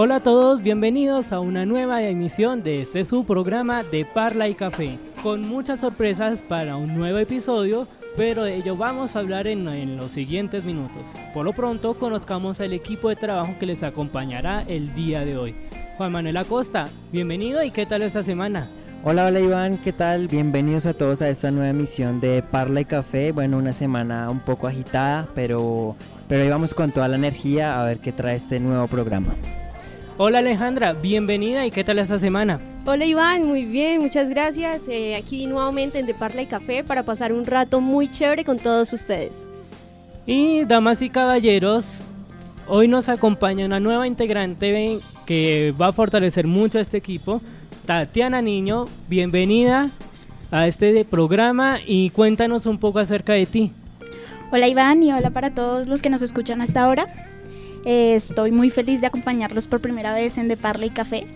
Hola a todos, bienvenidos a una nueva emisión de este su programa de Parla y Café, con muchas sorpresas para un nuevo episodio, pero de ello vamos a hablar en, los siguientes minutos. Por lo pronto, conozcamos al equipo de trabajo que les acompañará el día de hoy. Juan Manuel Acosta, bienvenido y qué tal esta semana. Hola, hola Iván, ¿qué tal? Bienvenidos a todos a esta nueva emisión de Parla y Café. Bueno, una semana un poco agitada, pero, pero ahí vamos con toda la energía a ver qué trae este nuevo programa. Hola Alejandra, bienvenida y qué tal esta semana. Hola Iván, muy bien, muchas gracias. Eh, aquí nuevamente en De Parla y Café para pasar un rato muy chévere con todos ustedes. Y damas y caballeros, hoy nos acompaña una nueva integrante que va a fortalecer mucho a este equipo, Tatiana Niño. Bienvenida a este programa y cuéntanos un poco acerca de ti. Hola Iván y hola para todos los que nos escuchan hasta ahora. Eh, estoy muy feliz de acompañarlos por primera vez en De Parla y Café.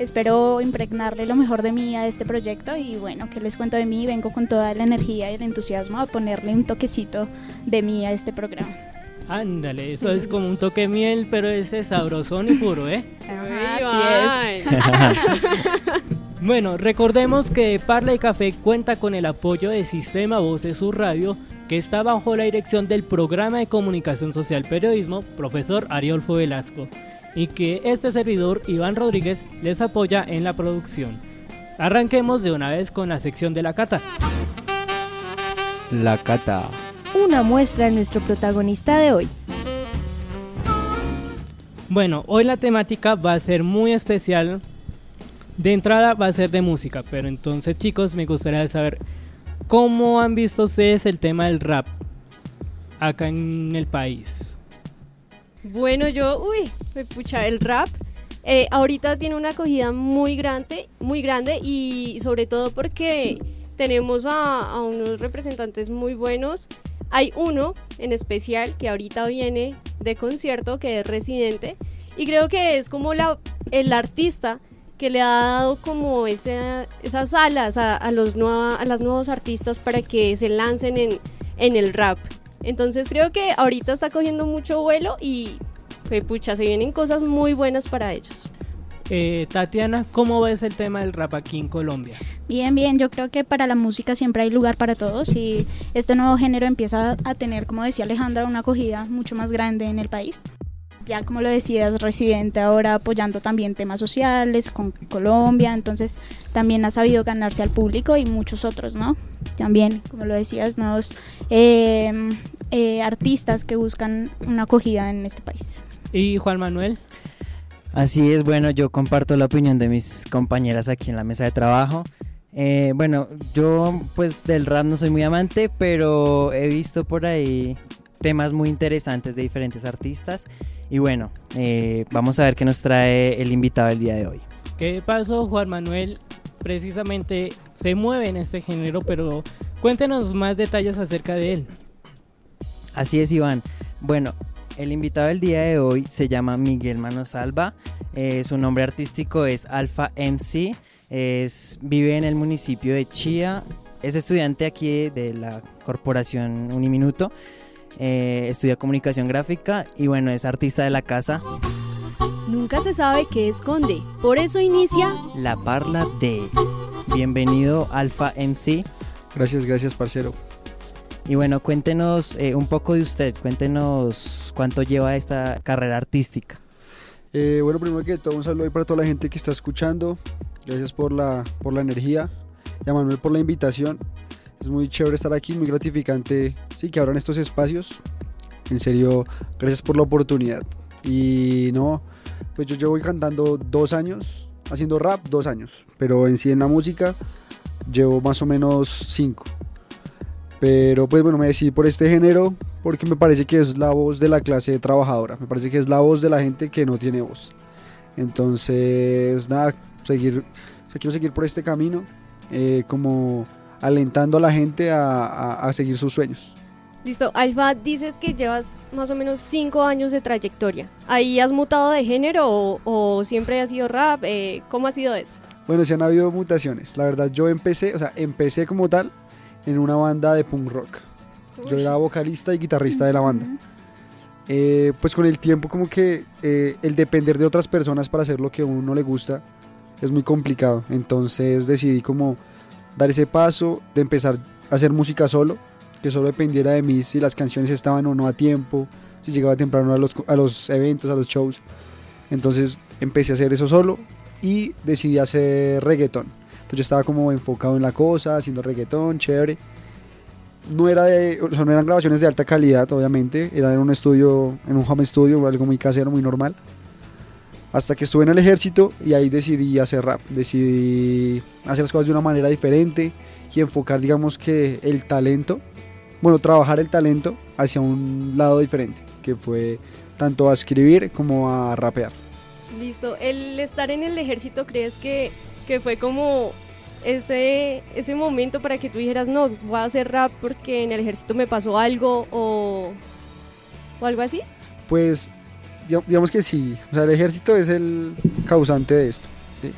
Espero impregnarle lo mejor de mí a este proyecto y bueno, que les cuento de mí, vengo con toda la energía y el entusiasmo a ponerle un toquecito de mí a este programa. Ándale, eso es como un toque miel, pero ese sabrosón y puro, ¿eh? Así es. bueno, recordemos que Parla y Café cuenta con el apoyo de Sistema Voces Sur Radio que está bajo la dirección del programa de comunicación social periodismo profesor Ariolfo Velasco y que este servidor Iván Rodríguez les apoya en la producción. Arranquemos de una vez con la sección de la cata. La cata. Una muestra de nuestro protagonista de hoy. Bueno, hoy la temática va a ser muy especial. De entrada va a ser de música, pero entonces chicos me gustaría saber ¿Cómo han visto ustedes el tema del rap acá en el país? Bueno, yo, uy, me pucha, el rap eh, ahorita tiene una acogida muy grande, muy grande y sobre todo porque tenemos a, a, unos representantes muy buenos. Hay uno en especial que ahorita viene de concierto, que es residente, y creo que es como la, el artista que le ha dado como esa, esas alas a, los a las nuevos artistas para que se lancen en, en el rap. Entonces creo que ahorita está cogiendo mucho vuelo y pues, pucha, se vienen cosas muy buenas para ellos. Eh, Tatiana, ¿cómo ves el tema del rap aquí en Colombia? Bien, bien, yo creo que para la música siempre hay lugar para todos y este nuevo género empieza a tener, como decía Alejandra, una acogida mucho más grande en el país ya como lo decías, residente ahora apoyando también temas sociales con Colombia, entonces también ha sabido ganarse al público y muchos otros, ¿no? También, como lo decías, nuevos eh, eh, artistas que buscan una acogida en este país. ¿Y Juan Manuel? Así es, bueno, yo comparto la opinión de mis compañeras aquí en la mesa de trabajo. Eh, bueno, yo pues del rap no soy muy amante, pero he visto por ahí temas muy interesantes de diferentes artistas y bueno, eh, vamos a ver qué nos trae el invitado el día de hoy. ¿Qué pasó, Juan Manuel? Precisamente se mueve en este género, pero cuéntenos más detalles acerca de él. Así es, Iván. Bueno, el invitado del día de hoy se llama Miguel Manosalva. Eh, su nombre artístico es Alpha MC. Es, vive en el municipio de Chía. Es estudiante aquí de la corporación Uniminuto. Eh, estudia comunicación gráfica y bueno, es artista de la casa. Nunca se sabe qué esconde, por eso inicia La Parla de. Bienvenido Alfa MC. Gracias, gracias parcero. Y bueno, cuéntenos eh, un poco de usted, cuéntenos cuánto lleva esta carrera artística. Eh, bueno, primero que todo, un saludo para toda la gente que está escuchando. Gracias por la, por la energía y a Manuel por la invitación. Es muy chévere estar aquí, muy gratificante, sí, que abran estos espacios. En serio, gracias por la oportunidad. Y no, pues yo llevo cantando dos años, haciendo rap dos años, pero en sí en la música llevo más o menos cinco. Pero pues bueno, me decidí por este género porque me parece que es la voz de la clase trabajadora, me parece que es la voz de la gente que no tiene voz. Entonces, nada, seguir, o sea, quiero seguir por este camino, eh, como alentando a la gente a, a- a seguir sus sueños. Listo, Alfa, dices que llevas más o menos cinco años de trayectoria. ¿Ahí has mutado de género o, o siempre has sido rap? Eh, ¿Cómo ha sido eso? Bueno, sí han habido mutaciones. La verdad, yo empecé, o sea, empecé como tal en una banda de punk rock. Yo Uy. era vocalista y guitarrista de la banda. Eh, pues con el tiempo como que eh, el depender de otras personas para hacer lo que a uno le gusta es muy complicado. Entonces decidí como dar ese paso de empezar a hacer música solo, que solo dependiera de mí si las canciones estaban o no a tiempo, si llegaba temprano a los, a los eventos, a los shows. Entonces empecé a hacer eso solo y decidí hacer reggaetón. Entonces yo estaba como enfocado en la cosa, haciendo reggaetón, chévere no era de, o sea, no eran grabaciones de alta calidad, obviamente, era en un estudio, en un home studio, algo muy casero, muy normal. Hasta que estuve en el ejército y ahí decidí hacer rap, decidí hacer las cosas de una manera diferente y enfocar, digamos que el talento, bueno, trabajar el talento hacia un lado diferente, que fue tanto a escribir como a rapear. Listo, el estar en el ejército, ¿crees que, que fue como ese, ese momento para que tú dijeras, no, voy a hacer rap porque en el ejército me pasó algo o, o algo así? Pues digamos que sí, o sea, el ejército es el causante de esto, ¿sí?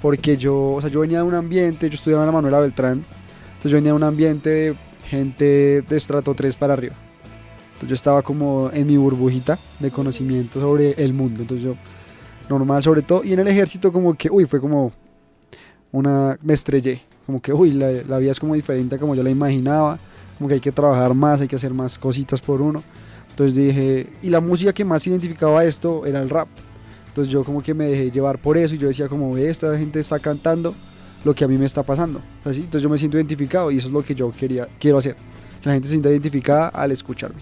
porque yo, o sea, yo venía de un ambiente, yo estudiaba en la Manuela Beltrán, entonces yo venía de un ambiente de gente de estrato 3 para arriba, entonces yo estaba como en mi burbujita de conocimiento sobre el mundo, entonces yo, normal sobre todo, y en el ejército como que, uy, fue como una, me estrellé, como que, uy, la, la vida es como diferente a como yo la imaginaba, como que hay que trabajar más, hay que hacer más cositas por uno. Entonces dije, y la música que más identificaba esto era el rap. Entonces yo como que me dejé llevar por eso y yo decía como, ve, esta gente está cantando lo que a mí me está pasando. Así, entonces yo me siento identificado y eso es lo que yo quería, quiero hacer. Que la gente se sienta identificada al escucharme.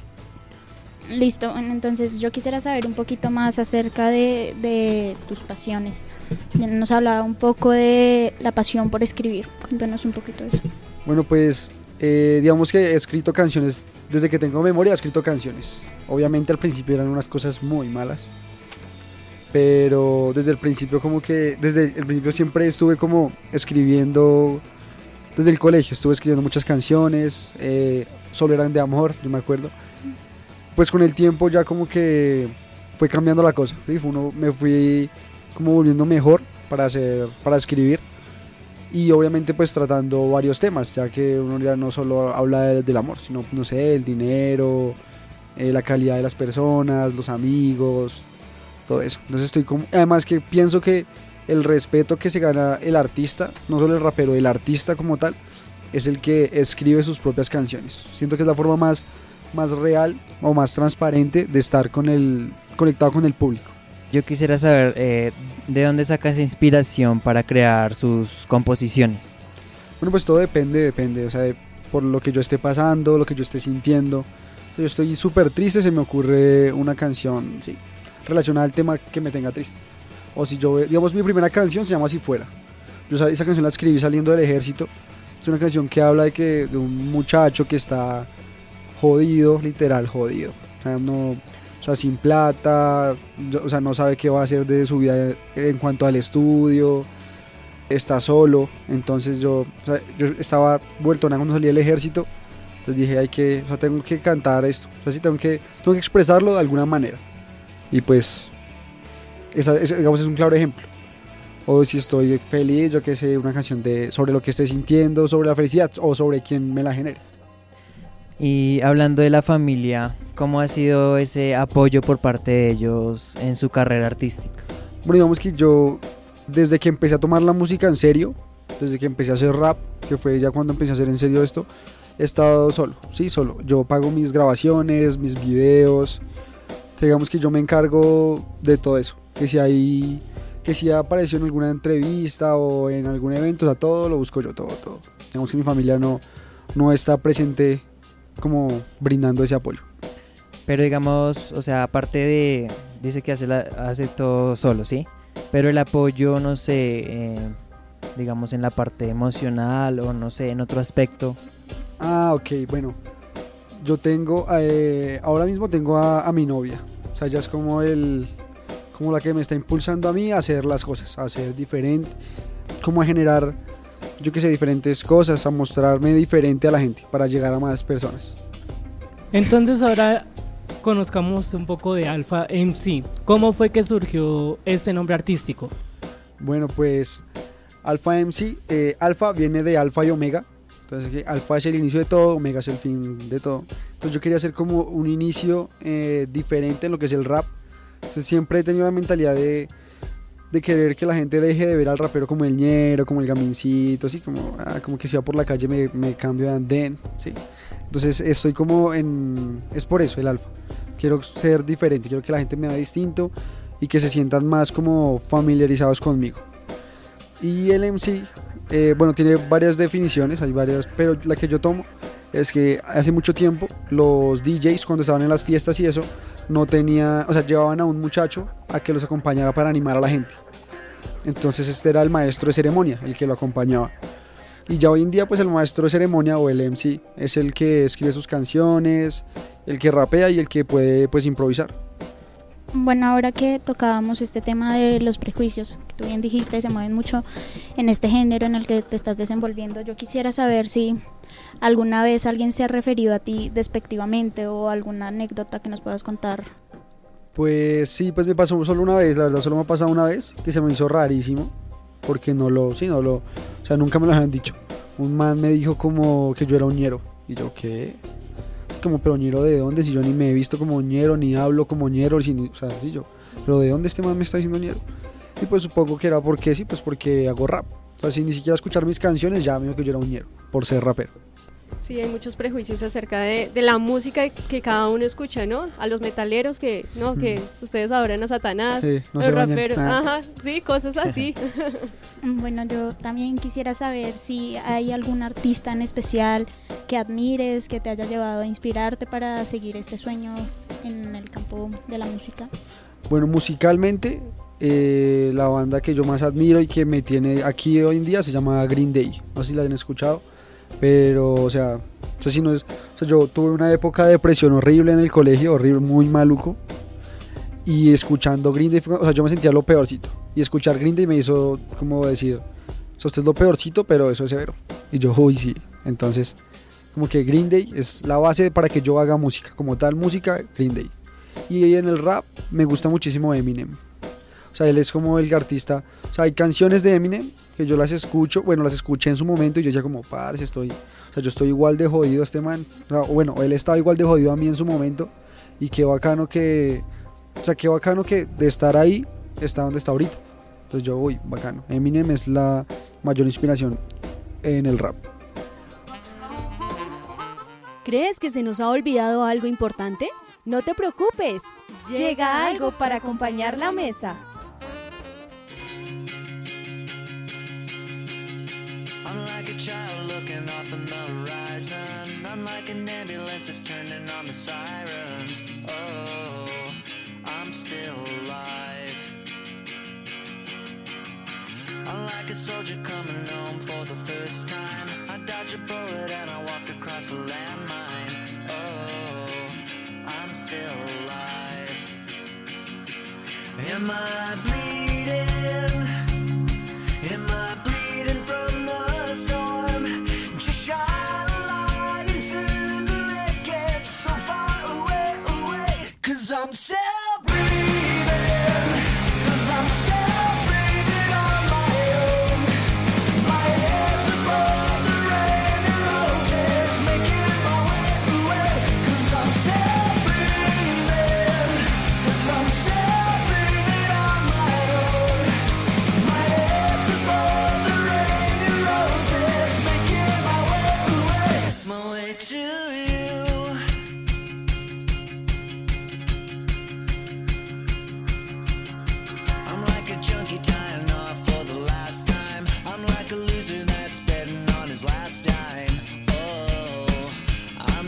Listo, bueno, entonces yo quisiera saber un poquito más acerca de, de tus pasiones. Nos hablaba un poco de la pasión por escribir. Cuéntanos un poquito de eso. Bueno, pues eh, digamos que he escrito canciones, desde que tengo memoria he escrito canciones. Obviamente al principio eran unas cosas muy malas, pero desde el principio como que, desde el principio siempre estuve como escribiendo, desde el colegio estuve escribiendo muchas canciones, eh, solo eran de amor, yo me acuerdo. Pues con el tiempo ya como que fue cambiando la cosa, ¿sí? Uno, me fui como volviendo mejor para hacer, para escribir y obviamente pues tratando varios temas, ya que uno ya no solo habla de- del amor, sino, no sé, el dinero, eh, la calidad de las personas, los amigos, todo eso. Entonces estoy como, además que pienso que el respeto que se gana el artista, no solo el rapero, el artista como tal, es el que escribe sus propias canciones. Siento que es la forma más, más real o más transparente de estar con el, conectado con el público. Yo quisiera saber eh, de dónde saca esa inspiración para crear sus composiciones. Bueno, pues todo depende, depende, o sea, de- por lo que yo esté pasando, lo que yo esté sintiendo. Si yo estoy súper triste, se me ocurre una canción, sí, relacionada al tema que me tenga triste. O si yo, digamos, mi primera canción se llama Si Fuera. Yo sa- esa canción la escribí saliendo del ejército. Es una canción que habla de que de un muchacho que está jodido, literal jodido. O sea, no, sea, sin plata, o sea, no sabe qué va a hacer de su vida en cuanto al estudio, está solo. Entonces yo, yo estaba vuelto nada cuando salí del ejército. Entonces dije, hay que, o sea, tengo que cantar esto. O sea, sí, tengo que, tengo que expresarlo de alguna manera. Y pues, esa, digamos, es un claro ejemplo. O si estoy feliz, yo que sé, una canción de, sobre lo que esté sintiendo, sobre la felicidad o sobre quién me la genere. Y hablando de la familia, ¿cómo ha sido ese apoyo por parte de ellos en su carrera artística? Bueno, digamos que yo, desde que empecé a tomar la música en serio, desde que empecé a hacer rap, que fue ya cuando empecé a hacer en serio esto, he estado solo, sí, solo. Yo pago mis grabaciones, mis videos. Digamos que yo me encargo de todo eso. Que si hay, que si apareció en alguna entrevista o en algún evento, o sea, todo lo busco yo, todo, todo. Digamos que mi familia no, no está presente como brindando ese apoyo. Pero digamos, o sea, aparte de, dice que hace, la- hace todo solo, ¿sí? Pero el apoyo, no sé, eh, digamos en la parte emocional o no sé, en otro aspecto, Ah, ok, bueno. Yo tengo, eh, ahora mismo tengo a, a mi novia. O sea, ella es como el, como la que me está impulsando a mí a hacer las cosas, a hacer diferente, como a generar, yo que sé, diferentes cosas, a mostrarme diferente a la gente para llegar a más personas. Entonces ahora conozcamos un poco de Alpha MC. ¿Cómo fue que surgió este nombre artístico? Bueno, pues Alpha MC, eh, Alpha viene de Alfa y Omega. Entonces, Alfa es el inicio de todo, Omega es el fin de todo. Entonces, yo quería hacer como un inicio eh, diferente en lo que es el rap. Entonces, siempre he tenido la mentalidad de, de querer que la gente deje de ver al rapero como el ñero, como el gamincito, así como, ah, como que si va por la calle me, me cambio de andén, ¿sí? Entonces, estoy como en. Es por eso el Alfa. Quiero ser diferente, quiero que la gente me vea distinto y que se sientan más como familiarizados conmigo. Y el MC, eh, bueno, tiene varias definiciones, hay varias, pero la que yo tomo es que hace mucho tiempo los DJs cuando estaban en las fiestas y eso, no tenía, o sea, llevaban a un muchacho a que los acompañara para animar a la gente. Entonces este era el maestro de ceremonia, el que lo acompañaba. Y ya hoy en día pues el maestro de ceremonia o el MC es el que escribe sus canciones, el que rapea y el que puede pues improvisar. Bueno, ahora que tocábamos este tema de los prejuicios, que tú bien dijiste, se mueven mucho en este género en el que te estás desenvolviendo, yo quisiera saber si alguna vez alguien se ha referido a ti despectivamente o alguna anécdota que nos puedas contar. Pues sí, pues me pasó solo una vez, la verdad solo me ha pasado una vez, que se me hizo rarísimo, porque no lo, sí, no lo, o sea, nunca me lo habían dicho. Un man me dijo como que yo era un ñero, y yo, ¿qué? Como, pero ñero de dónde, si yo ni me he visto como ñero, ni hablo como ñero, si o sea, sí yo, pero ¿de dónde este man me está diciendo ñero? Y pues supongo que era porque sí, pues porque hago rap. O sea, sin ni siquiera escuchar mis canciones ya me dijo que yo era un ñero, por ser rapero. Sí, hay muchos prejuicios acerca de, de la música que cada uno escucha, ¿no? A los metaleros que, no, que ustedes adoran a Satanás, Sí, no los raperos, ajá, sí, cosas así. Bueno, yo también quisiera saber si hay algún artista en especial que admires, que te haya llevado a inspirarte para seguir este sueño en el campo de la música. Bueno, musicalmente, eh, la banda que yo más admiro y que me tiene aquí hoy en día se llama Green Day. No sé si la han escuchado, pero, o sea, o sea, si no es, o sea, yo tuve una época de depresión horrible en el colegio, horrible, muy maluco. Y escuchando Green Day, o sea, yo me sentía lo peorcito. Y escuchar Green Day me hizo como decir, o sea, usted es lo peorcito, pero eso es severo. Y yo, uy, sí. Entonces, como que Green Day es la base para que yo haga música. Como tal, música, Green Day. Y en el rap me gusta muchísimo Eminem. O sea, él es como el artista. O sea, hay canciones de Eminem que yo las escucho, bueno, las escuché en su momento y yo decía como, parce, estoy, o sea, yo estoy igual de jodido a este man. O sea, bueno, él estaba igual de jodido a mí en su momento y qué bacano que, o sea, qué bacano que de estar ahí está donde está ahorita. Entonces yo, uy, bacano. Eminem es la mayor inspiración en el rap. ¿Crees que se nos ha olvidado algo importante? No te preocupes. Llega algo para acompañar la mesa. Horizon, an ambulance that's turning on the sirens. Oh, I'm still alive. Unlike a soldier coming home for the first time, I dodged a bullet and I walked across a landmine. Oh, I'm still alive. Am I bleeding?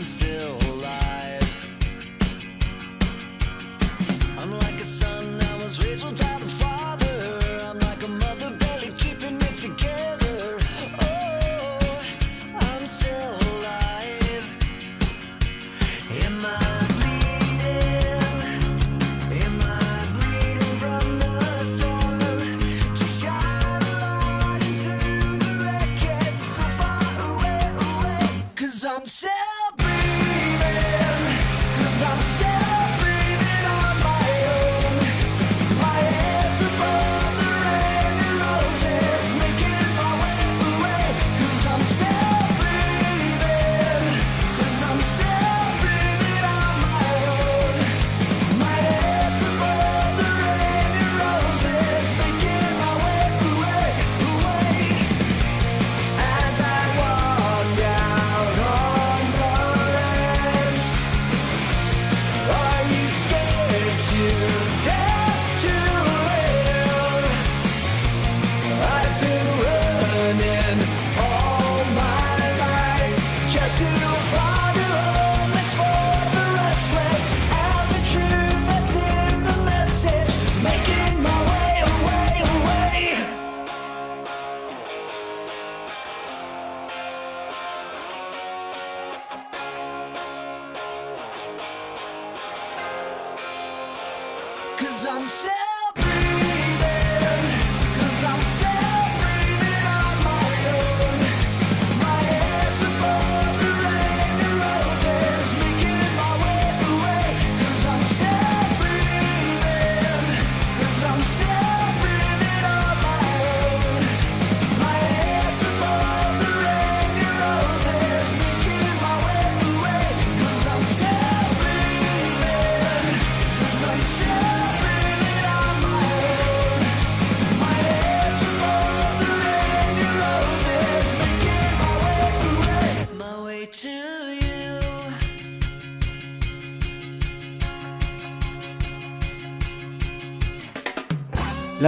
still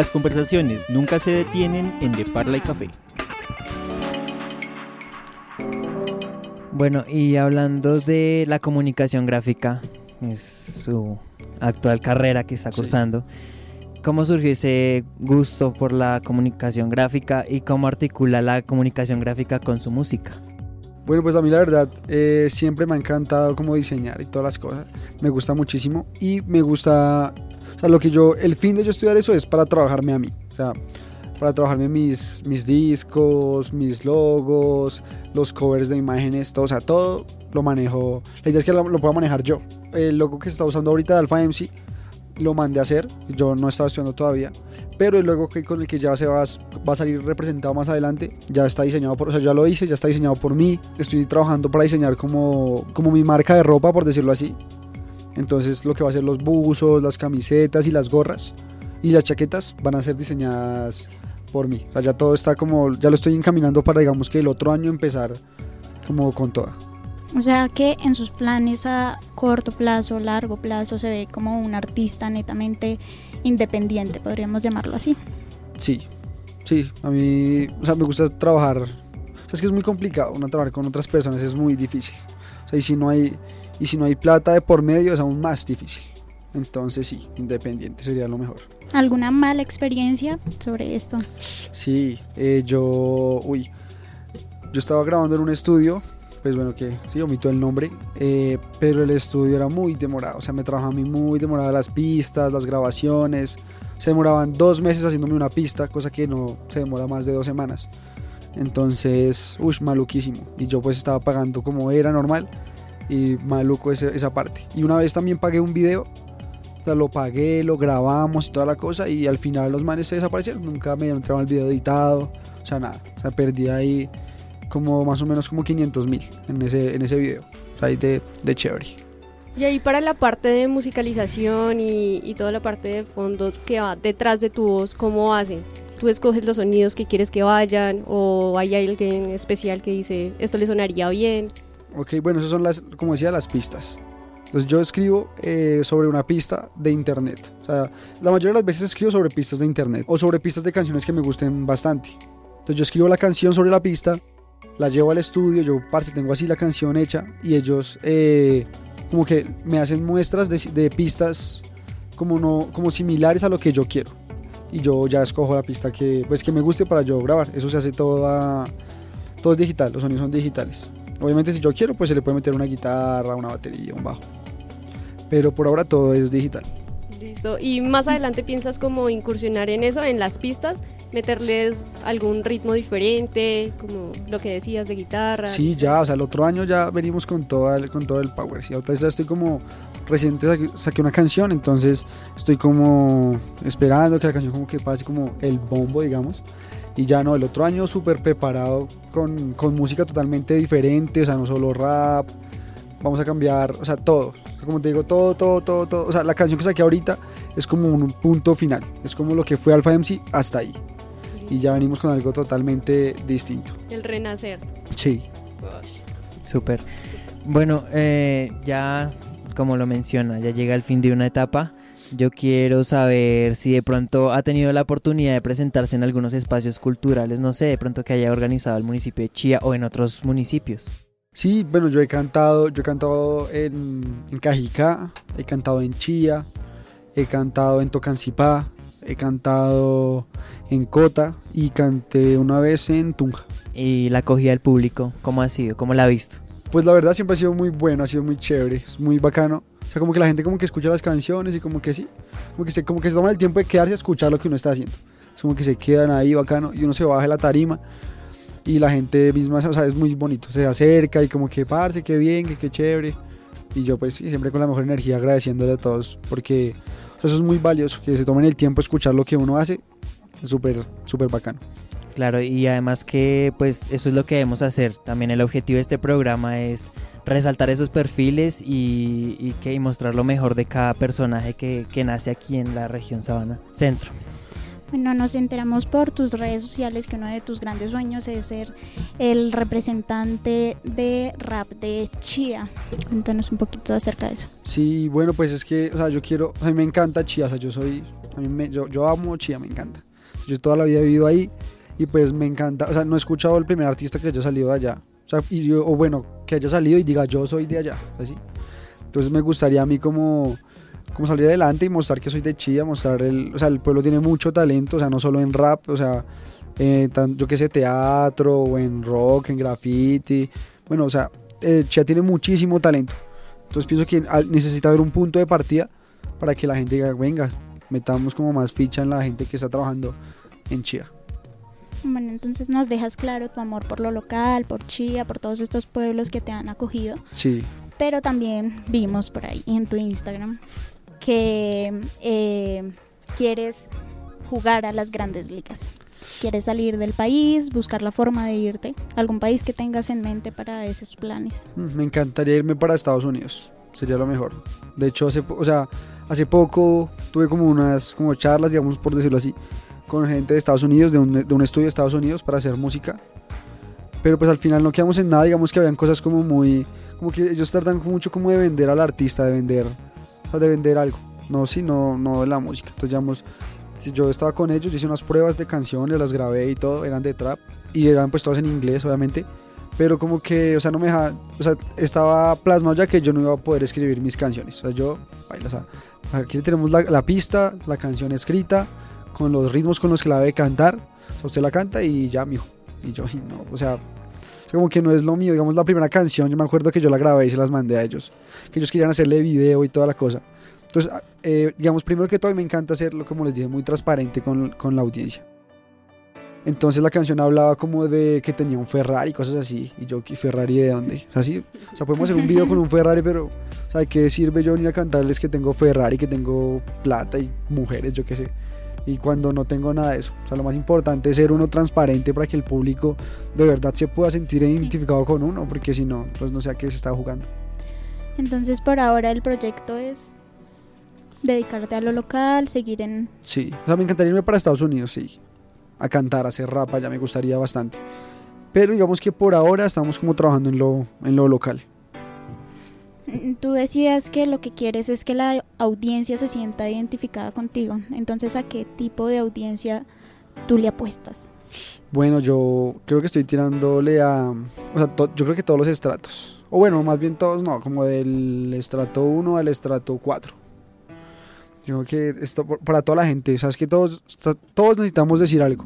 Las conversaciones nunca se detienen en De Parla y Café. Bueno, y hablando de la comunicación gráfica, es su actual carrera que está Sí. cursando. ¿Cómo surgió ese gusto por la comunicación gráfica y cómo articula la comunicación gráfica con su música? Bueno, pues a mí la verdad eh, siempre me ha encantado como diseñar y todas las cosas. Me gusta muchísimo y me gusta, sea, lo que yo, el fin de yo estudiar eso es para trabajarme a mí. O sea, para trabajarme mis, mis discos, mis logos, los covers de imágenes, todo, o sea, todo lo manejo. La idea es que lo, lo pueda manejar yo. El logo que se está usando ahorita de Alpha MC lo mandé a hacer, yo no estaba estudiando todavía, pero el logo que, con el que ya se va, va a salir representado más adelante ya está diseñado por, o sea, ya lo hice, ya está diseñado por mí. Estoy trabajando para diseñar como, como mi marca de ropa, por decirlo así. Entonces lo que va a ser los buzos, las camisetas y las gorras y las chaquetas van a ser diseñadas por mí. O sea, ya todo está como, ya lo estoy encaminando para digamos que el otro año empezar como con toda. O sea que en sus planes a corto plazo, largo plazo, se ve como un artista netamente independiente, podríamos llamarlo así. Sí, sí, a mí, o sea, me gusta trabajar. O sea, es que es muy complicado, uno trabajar con otras personas es muy difícil. O sea, y si no hay, y si no hay plata de por medio es aún más difícil. Entonces sí, independiente sería lo mejor. ¿Alguna mala experiencia sobre esto? Sí, eh, yo, uy, yo estaba grabando en un estudio, pues bueno, que sí, omito el nombre, eh, pero el estudio era muy demorado, o sea, me trabajaba a mí muy demorado las pistas, las grabaciones, se demoraban dos meses haciéndome una pista, cosa que no se demora más de dos semanas. Entonces, uy, maluquísimo. Y yo pues estaba pagando como era normal y maluco ese- esa parte. Y una vez también pagué un video o sea, lo pagué, lo grabamos y toda la cosa y al final los manes se desaparecieron. Nunca me dieron el video editado, o sea, nada. O sea, perdí ahí como más o menos como 500 mil en ese, en ese video. O sea, ahí de, de chévere. Y ahí para la parte de musicalización y, y toda la parte de fondo que va detrás de tu voz, ¿cómo hacen? ¿Tú escoges los sonidos que quieres que vayan o hay alguien especial que dice esto le sonaría bien? Ok, bueno, esas son las, como decía, las pistas. Entonces yo escribo eh, sobre una pista de internet. O sea, la mayoría de las veces escribo sobre pistas de internet o sobre pistas de canciones que me gusten bastante. Entonces yo escribo la canción sobre la pista, la llevo al estudio, yo parce tengo así la canción hecha y ellos eh, como que me hacen muestras de, pistas como no como similares a lo que yo quiero y yo ya escojo la pista que pues que me guste para yo grabar. Eso se hace toda todo es digital, los sonidos son digitales. Obviamente si yo quiero pues se le puede meter una guitarra, una batería, un bajo. Pero por ahora todo es digital. Listo. Y más adelante piensas como incursionar en eso, en las pistas, meterles algún ritmo diferente, como lo que decías de guitarra. Sí, ya, o sea, el otro año ya venimos con todo el, con todo el power. Sí, ahorita ya estoy como reciente saqué, saqué una canción, entonces estoy como esperando que la canción como que pase como el bombo, digamos. Y ya no, el otro año súper preparado con, con música totalmente diferente, o sea, no solo rap, vamos a cambiar, o sea, todo. Como te digo, todo, todo, todo, todo. O sea, la canción que saqué ahorita es como un punto final, es como lo que fue Alpha MC hasta ahí. Y ya venimos con algo totalmente distinto. El renacer. Sí. Súper. Bueno, eh, ya como lo menciona, ya llega el fin de una etapa. Yo quiero saber si de pronto ha tenido la oportunidad de presentarse en algunos espacios culturales, no sé, de pronto que haya organizado el municipio de Chía o en otros municipios. Sí, bueno, yo he cantado, yo he cantado en, en Cajicá, he cantado en Chía, he cantado en Tocancipá, he cantado en Cota y canté una vez en Tunja. Y la acogida del público, ¿cómo ha sido? ¿Cómo la ha visto? Pues la verdad siempre ha sido muy bueno, ha sido muy chévere, es muy bacano O sea, como que la gente como que escucha las canciones y como que sí, como que se, como que se toman el tiempo de quedarse a escuchar lo que uno está haciendo. Es como que se quedan ahí bacano y uno se baja de la tarima y la gente misma, o sea, es muy bonito, se acerca y como que parce, qué bien, que qué chévere. Y yo pues sí, siempre con la mejor energía agradeciéndole a todos porque eso es muy valioso, que se tomen el tiempo de escuchar lo que uno hace, es súper, súper bacano. Claro, y además que pues eso es lo que debemos hacer. También el objetivo de este programa es resaltar esos perfiles y, y que y mostrar lo mejor de cada personaje que, que nace aquí en la región Sabana Centro. Bueno, nos enteramos por tus redes sociales que uno de tus grandes sueños es ser el representante de rap de Chía. Cuéntanos un poquito acerca de eso. Sí, bueno, pues es que, o sea, yo quiero, a mí me encanta Chía, o sea, yo soy, a mí me, yo, yo amo Chía, me encanta. Yo toda la vida he vivido ahí y pues me encanta, o sea, no he escuchado el primer artista que haya salido de allá, o sea, y yo, o bueno, que haya salido y diga yo soy de allá, así. Entonces me gustaría a mí como, como salir adelante y mostrar que soy de Chía, mostrar el, o sea, el pueblo tiene mucho talento, o sea, no solo en rap, o sea, eh, tan- yo que sé, teatro, o en rock, en graffiti, bueno, o sea, eh, Chía tiene muchísimo talento. Entonces pienso que necesita haber un punto de partida para que la gente diga, venga, metamos como más ficha en la gente que está trabajando en Chía. Bueno, entonces nos dejas claro tu amor por lo local, por Chía, por todos estos pueblos que te han acogido. Sí, Pero también vimos por ahí en tu Instagram que eh, quieres jugar a las grandes ligas. Quieres salir del país, buscar la forma de irte. ¿Algún país que tengas en mente para esos planes? Mm, me encantaría irme para Estados Unidos, sería lo mejor. De hecho, hace, o sea, hace poco tuve como unas como charlas, digamos por decirlo así, con gente de Estados Unidos, de un, de un estudio de Estados Unidos para hacer música. Pero pues al final no quedamos en nada, digamos que habían cosas como muy, como que ellos tratan mucho como de vender al artista, de vender, o sea, de vender algo. No, sí, no, no de la música. Entonces, digamos, si yo estaba con ellos, hice unas pruebas de canciones, las grabé y todo, eran de trap y eran pues todas en inglés, obviamente. Pero como que, o sea, no me dejaba, o sea, estaba plasmado ya que yo no iba a poder escribir mis canciones. O sea, yo, o sea, aquí tenemos la, la pista, la canción escrita, con los ritmos con los que la debe cantar. Usted la canta y ya, mijo. Y yo, "Ay, no, o sea, como que no es lo mío. Digamos, la primera canción, yo me acuerdo que yo la grabé y se las mandé a ellos. Que ellos querían hacerle video y toda la cosa. Entonces, eh, digamos, primero que todo, me encanta hacerlo, como les dije, muy transparente con, con la audiencia. Entonces la canción hablaba como de que tenía un Ferrari y cosas así. Y yo, ¿qué Ferrari de dónde? O sea, sí, o sea, podemos hacer un video con un Ferrari, pero, o sea, ¿de qué sirve yo venir a cantarles que tengo Ferrari, que tengo plata y mujeres, yo qué sé? Y cuando no tengo nada de eso. O sea, lo más importante es ser uno transparente para que el público de verdad se pueda sentir identificado con uno, porque si no, pues no sé a qué se está jugando. Entonces por ahora el proyecto es dedicarte a lo local, seguir en... Sí, o sea, me encantaría irme para Estados Unidos, sí. A cantar, a hacer rap ya me gustaría bastante. Pero digamos que por ahora estamos como trabajando en lo, en lo local. Mm, Tú decías que lo que quieres es que la audiencia se sienta identificada contigo. Entonces, ¿a qué tipo de audiencia tú le apuestas? Bueno, yo creo que estoy tirándole a... O sea, yo creo que todos los estratos. O bueno, más bien todos no, como del estrato 1 al estrato 4. Digo que esto para toda la gente, sabes que todos, todos necesitamos decir algo.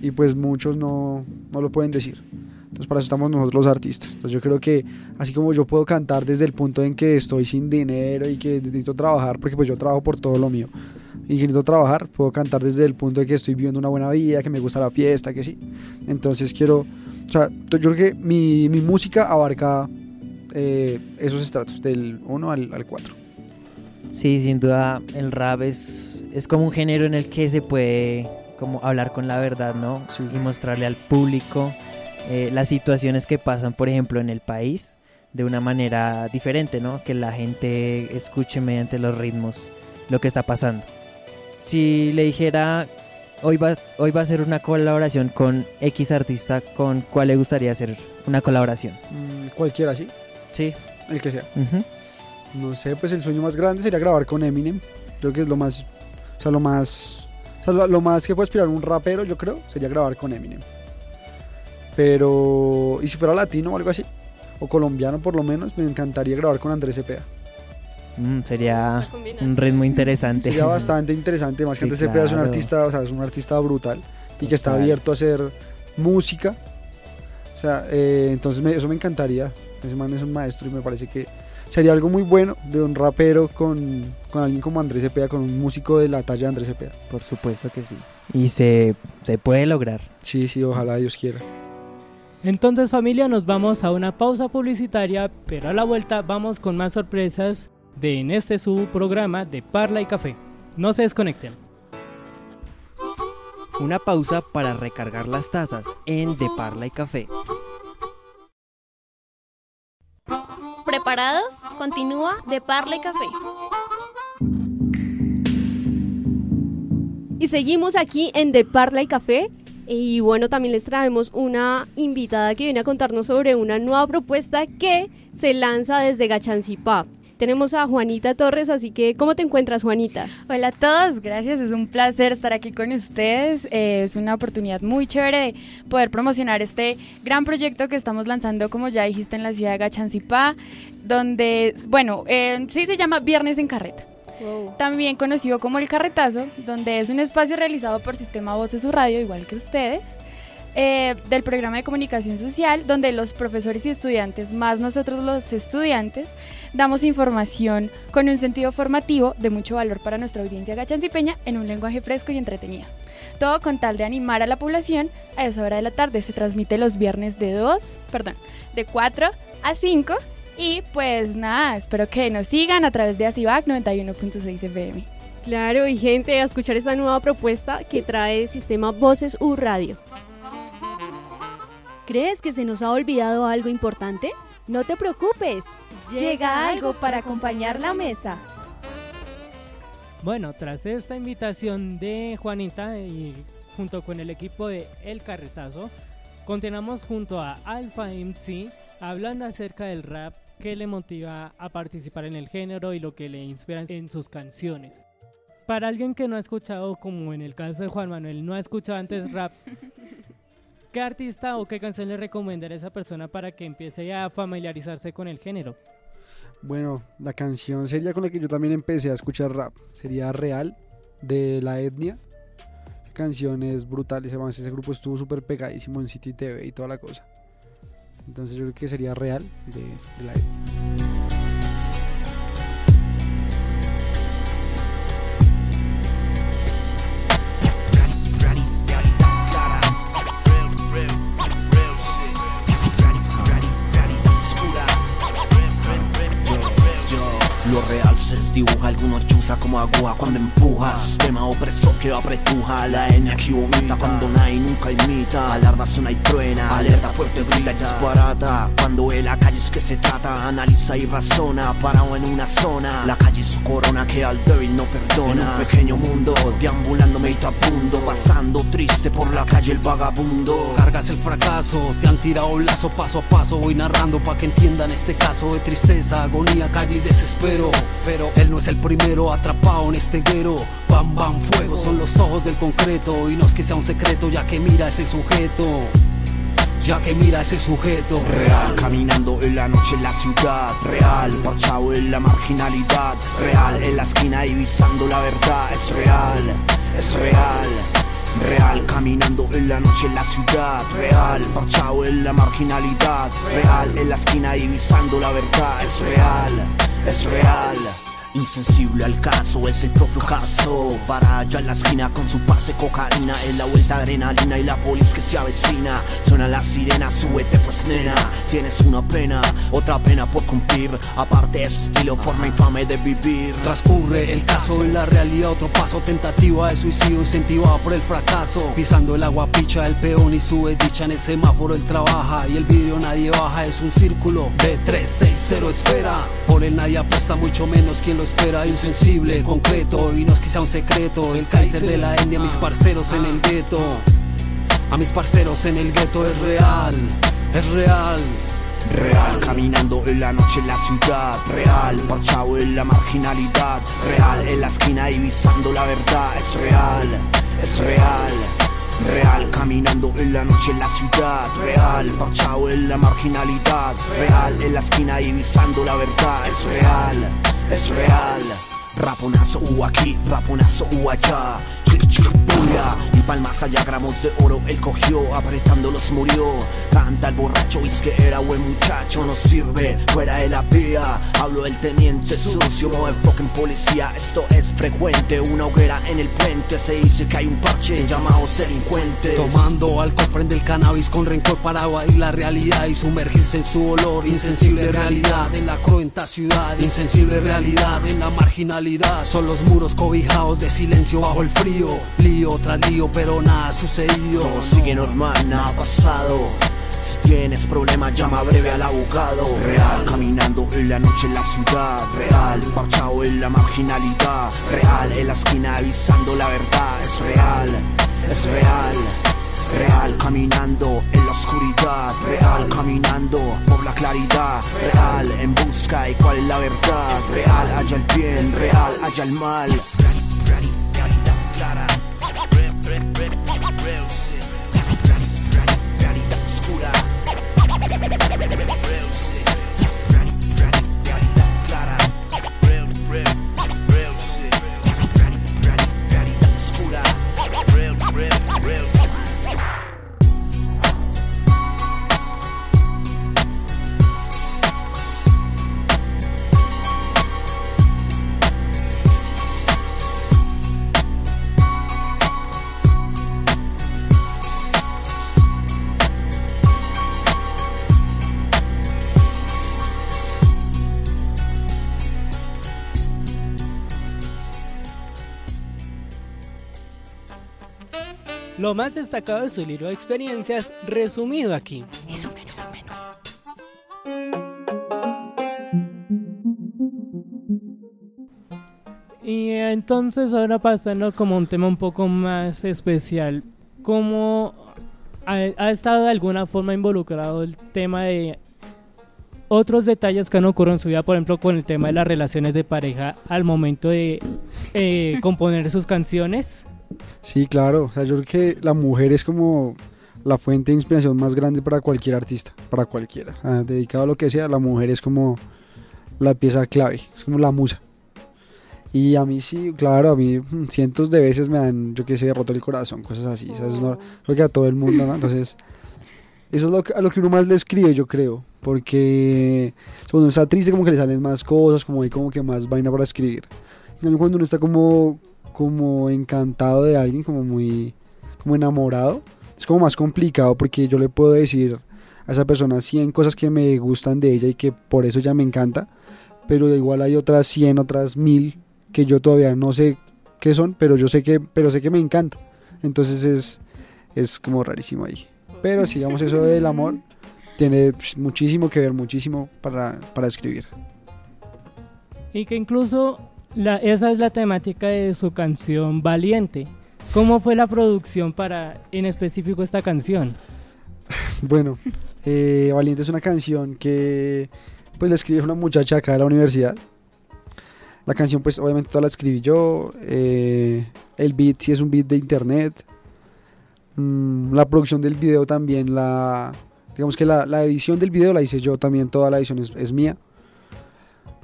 Y pues muchos no, no lo pueden decir. Entonces para eso estamos nosotros los artistas. Entonces yo creo que así como yo puedo cantar desde el punto en que estoy sin dinero y que necesito trabajar, porque pues yo trabajo por todo lo mío. Y que necesito trabajar, puedo cantar desde el punto de que estoy viviendo una buena vida, que me gusta la fiesta, que sí. Entonces quiero, o sea, yo creo que mi, mi música abarca eh, esos estratos, del 1 al, al 4. Sí, sin duda el rap es, es como un género en el que se puede como hablar con la verdad, ¿no? Sí. Y mostrarle al público eh, las situaciones que pasan, por ejemplo, en el país de una manera diferente, ¿no? Que la gente escuche mediante los ritmos lo que está pasando. Si le dijera, hoy va, hoy va a ser una colaboración con X artista, ¿con cuál le gustaría hacer una colaboración? Mm, cualquiera, sí, Sí. el que sea. No sé, pues el sueño más grande sería grabar con Eminem. Creo que es lo más, o sea, lo más, o sea, lo, lo más que puede aspirar un rapero, yo creo, sería grabar con Eminem. Pero, y si fuera latino o algo así, o colombiano por lo menos, me encantaría grabar con Andrés Cepeda. Mm, sería un ritmo interesante. Sería bastante interesante, más que Andrés Cepeda es un claro. artista, o sea, es un artista brutal y que está abierto a hacer música. O sea, eh, entonces me- eso me encantaría. Ese man es un maestro y me parece que, sería algo muy bueno de un rapero con, con alguien como Andrés Cepeda, con un músico de la talla de Andrés Cepeda. Por supuesto que sí. Y se, se puede lograr. Sí, sí, ojalá Dios quiera. Entonces familia, nos vamos a una pausa publicitaria, pero a la vuelta vamos con más sorpresas de en este su programa de Parla y Café. No se desconecten. Una pausa para recargar las tazas en De Parla y Café. ¿Preparados? Continúa de Parla y Café. Y seguimos aquí en De Parla y Café. Y bueno, también les traemos una invitada que viene a contarnos sobre una nueva propuesta que se lanza desde Gachancipá. Tenemos a Juanita Torres, así que ¿cómo te encuentras, Juanita? Hola a todos, gracias, es un placer estar aquí con ustedes. Eh, es una oportunidad muy chévere de poder promocionar este gran proyecto que estamos lanzando, como ya dijiste, en la ciudad de Gachancipá, donde, bueno, eh, sí se llama Viernes en Carreta. También conocido como El Carretazo, donde es un espacio realizado por Sistema Voces su Radio, igual que ustedes, eh, del programa de comunicación social, donde los profesores y estudiantes, más nosotros los estudiantes, damos información con un sentido formativo de mucho valor para nuestra audiencia gachancipeña en un lenguaje fresco y entretenido. Todo con tal de animar a la población a esa hora de la tarde. Se transmite los viernes de 2, perdón, de 4 a 5 y pues nada, espero que nos sigan a través de ACIVAC 91.6 FM. Claro, y gente, a escuchar esta nueva propuesta que trae Sistema Voces U Radio. ¿Crees que se nos ha olvidado algo importante? No te preocupes. Llega algo para acompañar la mesa. Bueno, tras esta invitación de Juanita y junto con el equipo de El Carretazo, continuamos junto a Alpha MC hablando acerca del rap que le motiva a participar en el género y lo que le inspira en sus canciones. Para alguien que no ha escuchado, como en el caso de Juan Manuel, no ha escuchado antes rap, ¿qué artista o qué canción le recomendaría a esa persona para que empiece a familiarizarse con el género? Bueno, la canción sería con la que yo también empecé a escuchar rap. Sería Real, de La Etnia. Esa canción es brutal. Ese, grupo estuvo súper pegadísimo en City TV y toda la cosa. Entonces yo creo que sería Real, de, de La. Lo real se desdibuja, algunos chusa como agua cuando empujas. Tema opresor que apretuja, la etnia que vomita Cuando nadie nunca imita, alarma suena y truena. Alerta fuerte, grita y disparata. Cuando en la calle es que se trata, analiza y razona. Parado en una zona, la calle es su corona que al débil no perdona. En un pequeño mundo, deambulando meditabundo Pasando triste por la calle el vagabundo. Cargas el fracaso, te han tirado un lazo paso a paso. Voy narrando pa' que entiendan este caso. De tristeza, agonía, calle y desespero. Pero no es el primero atrapado en este guero. Bam, bam, fuego, son los ojos del concreto. Y no es que sea un secreto, ya que mira ese sujeto. Ya que mira ese sujeto. Real, caminando en la noche en la ciudad Real, parchado en la marginalidad Real, en la esquina divisando la verdad Es real, es real Real, caminando en la noche en la ciudad Real, parchado en la marginalidad Real, en la esquina divisando la verdad Es real, es real Insensible al caso, es el propio caso. Para allá en la esquina con su pase cocaína. En la vuelta adrenalina y la polis que se avecina. Suena la sirena, súbete pues nena. Tienes una pena, otra pena por cumplir. Aparte ese estilo, forma infame de vivir. Transcurre el caso en la realidad, otro paso tentativa de suicidio incentivado por el fracaso. Pisando el agua picha el peón y su dicha en el semáforo él trabaja y el vídeo nadie baja es un círculo. De 3, 6, 0 esfera. Por él nadie apuesta mucho menos quien lo espera, insensible, concreto y no es quizá un secreto. El Kaiser de la India, mis parceros en el gueto. A mis parceros en el gueto es real, es real. Real, caminando en la noche en la ciudad Real, parchado en la marginalidad Real, en la esquina divisando la verdad Es real, es real Real, caminando en la noche en la ciudad Real, parchado en la marginalidad Real, en la esquina divisando la verdad Es real, es real. Raponazo u aquí, raponazo u allá palmas allá gramos de oro él cogió, apretándolos murió. Canta el borracho, es que era buen muchacho, no sirve, fuera de la vía. Hablo del teniente sucio, no fucking policía, esto es frecuente. Una hoguera en el puente, se dice que hay un parche llamados delincuentes. Tomando alcohol prende el cannabis con rencor para evadir la realidad y sumergirse en su olor. Insensible realidad en la cruenta ciudad, insensible realidad en la marginalidad. Son los muros cobijados de silencio bajo el frío. Lío tras lío, pero nada ha sucedido. Todo sigue normal, nada ha pasado. Si tienes problemas, llama breve al abogado. Real, caminando en la noche en la ciudad. Real, parchado en la marginalidad. Real, en la esquina avisando la verdad. Es real, es real. Real, caminando en la oscuridad. Real, caminando por la claridad. Real, en busca de cuál es la verdad. Real, haya el bien. Real, haya el mal. Lo más destacado de su libro de experiencias resumido aquí. Eso menos o menos. Y entonces ahora pasando como un tema un poco más especial, ¿cómo ha, ha estado de alguna forma involucrado el tema de otros detalles que han ocurrido en su vida, por ejemplo, con el tema de las relaciones de pareja al momento de eh, componer sus canciones? Sí, claro. O sea, yo creo que la mujer es como la fuente de inspiración más grande para cualquier artista, para cualquiera. O sea, dedicado a lo que sea, la mujer es como la pieza clave, es como la musa. Y a mí sí, claro, a mí mm, cientos de veces me han, yo qué sé, roto el corazón, cosas así. O sea, eso no- creo que a todo el mundo, ¿no? Entonces, eso es lo que, a lo que uno más le escribe, yo creo. Porque cuando uno está triste, como que le salen más cosas, como hay como que más vaina para escribir. En cambio, cuando uno está como, como encantado de alguien, como muy como enamorado, es como más complicado porque yo le puedo decir a esa persona 100 cosas que me gustan de ella y que por eso ella me encanta, pero igual hay otras 100, otras 1000 que yo todavía no sé qué son, pero yo sé que pero sé que me encanta. Entonces es es como rarísimo ahí. Pero sigamos eso del amor tiene muchísimo que ver, muchísimo para, para escribir. Y que incluso la, esa es la temática de su canción Valiente. ¿Cómo fue la producción para en específico esta canción? Bueno, eh, Valiente es una canción que pues la escribió una muchacha acá de la universidad. La canción pues obviamente toda la escribí yo. eh, el beat sí es un beat de internet. Mm, la producción del video también la... Digamos que la, edición del video la hice yo también, toda la edición es mía.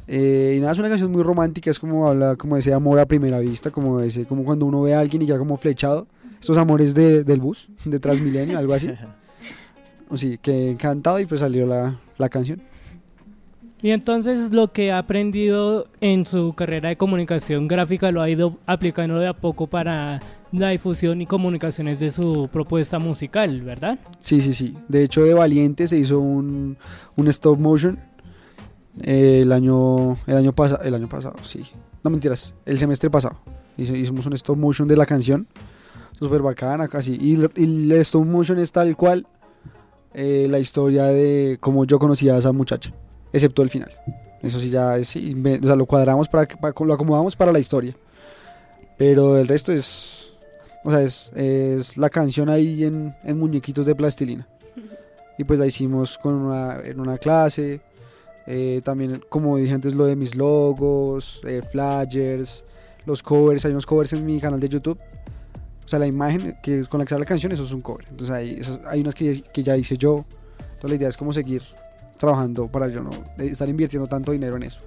Eh, y nada, es una canción muy romántica, es como habla como ese amor a primera vista, como ese, como cuando uno ve a alguien y ya como flechado. Estos amores de, del bus, de Transmilenio, algo así. O sí, que encantado y pues salió la, la canción. Y entonces lo que ha aprendido en su carrera de comunicación gráfica lo ha ido aplicando de a poco para la difusión y comunicaciones de su propuesta musical, ¿verdad? Sí, sí, sí. De hecho, de Valiente se hizo un, un stop motion eh, el año el año pasado, el año pasado, sí. No mentiras, el semestre pasado. Hicimos un stop motion de la canción, súper bacana, casi. Y, y el stop motion es tal cual eh, la historia de cómo yo conocía a esa muchacha, excepto el final. Eso sí ya es, sí, me- o sea, lo cuadramos para, que- para- lo acomodamos para la historia. Pero el resto es, o sea, es, es la canción ahí en, en muñequitos de plastilina. Y pues la hicimos con una, en una clase. Eh, también, como dije antes, lo de mis logos, eh, flyers, los covers. Hay unos covers en mi canal de YouTube. O sea, la imagen que con la que sale la canción, eso es un cover. Entonces hay, esas- hay unas que, que ya hice yo. Entonces la idea es como seguir trabajando para yo no eh, estar invirtiendo tanto dinero en eso.